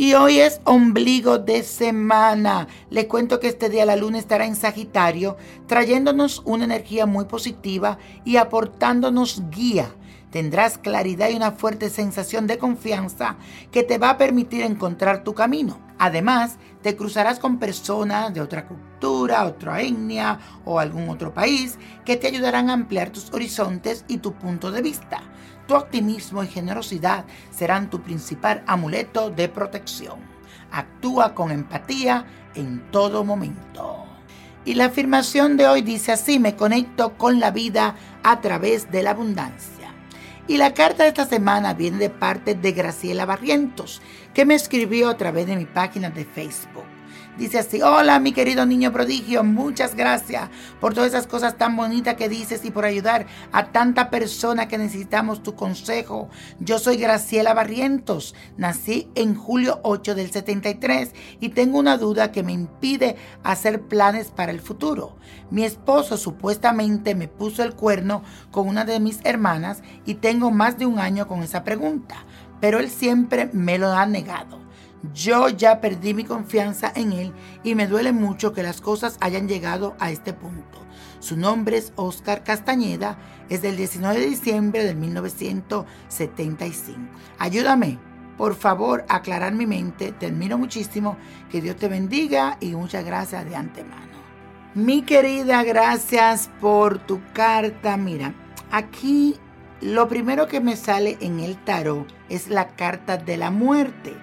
Y hoy es ombligo de semana. Le cuento que este día la luna estará en Sagitario, trayéndonos una energía muy positiva y aportándonos guía. Tendrás claridad y una fuerte sensación de confianza que te va a permitir encontrar tu camino. Además, te cruzarás con personas de otra cultura, otra etnia o algún otro país que te ayudarán a ampliar tus horizontes y tu punto de vista. Tu optimismo y generosidad serán tu principal amuleto de protección. Actúa con empatía en todo momento. Y la afirmación de hoy dice así, me conecto con la vida a través de la abundancia. Y la carta de esta semana viene de parte de Graciela Barrientos, que me escribió a través de mi página de Facebook. Dice así, hola mi querido niño prodigio, muchas gracias por todas esas cosas tan bonitas que dices y por ayudar a tanta persona que necesitamos tu consejo. Yo soy Graciela Barrientos, nací en julio 8 del 73 y tengo una duda que me impide hacer planes para el futuro. Mi esposo supuestamente me puso el cuerno con una de mis hermanas y tengo más de un año con esa pregunta, pero él siempre me lo ha negado. Yo ya perdí mi confianza en él y me duele mucho que las cosas hayan llegado a este punto. Su nombre es Oscar Castañeda, es del 19 de diciembre de 1975. Ayúdame, por favor, a aclarar mi mente. Te admiro muchísimo. Que Dios te bendiga y muchas gracias de antemano. Mi querida, gracias por tu carta. Mira, aquí lo primero que me sale en el tarot es la carta de la muerte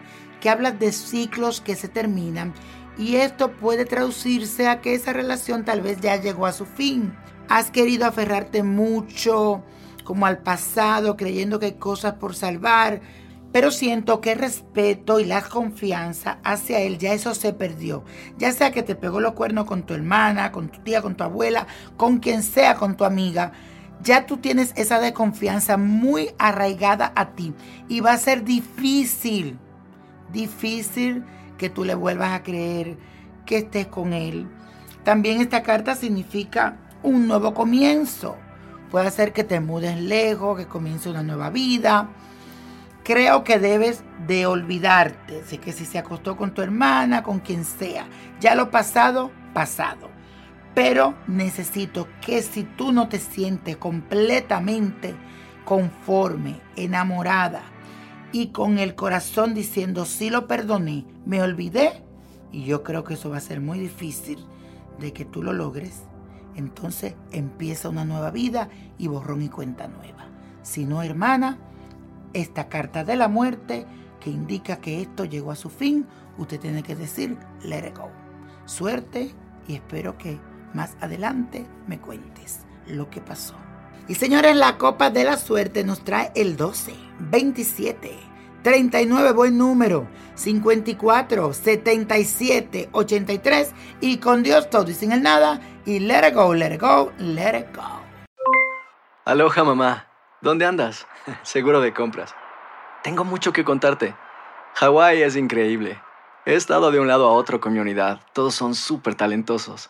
que de ciclos que se terminan y esto puede traducirse a que esa relación tal vez ya llegó a su fin. Has querido aferrarte mucho como al pasado, creyendo que hay cosas por salvar, pero siento que el respeto y la confianza hacia él ya eso se perdió. Ya sea que te pegó los cuernos con tu hermana, con tu tía, con tu abuela, con quien sea, con tu amiga. Ya tú tienes esa desconfianza muy arraigada a ti y va a ser difícil difícil que tú le vuelvas a creer que estés con él. También esta carta significa un nuevo comienzo. Puede ser que te mudes lejos, que comience una nueva vida. Creo que debes de olvidarte. Sé que si se acostó con tu hermana, con quien sea, ya lo pasado, pasado. Pero necesito que si tú no te sientes completamente conforme, enamorada, y con el corazón diciendo, sí lo perdoné, me olvidé, y yo creo que eso va a ser muy difícil de que tú lo logres, entonces empieza una nueva vida y borrón y cuenta nueva. Si no, hermana, esta carta de la muerte que indica que esto llegó a su fin, usted tiene que decir, let it go. Suerte y espero que más adelante me cuentes lo que pasó. Y señores, la copa de la suerte nos trae el 12, 27, 39, buen número, 54, 77, 83 y con Dios todo y sin el nada y let it go, let it go, let it go. Aloha mamá, ¿dónde andas? Seguro de compras. Tengo mucho que contarte. Hawái es increíble. He estado de un lado a otro con mi unidad. Todos son súper talentosos.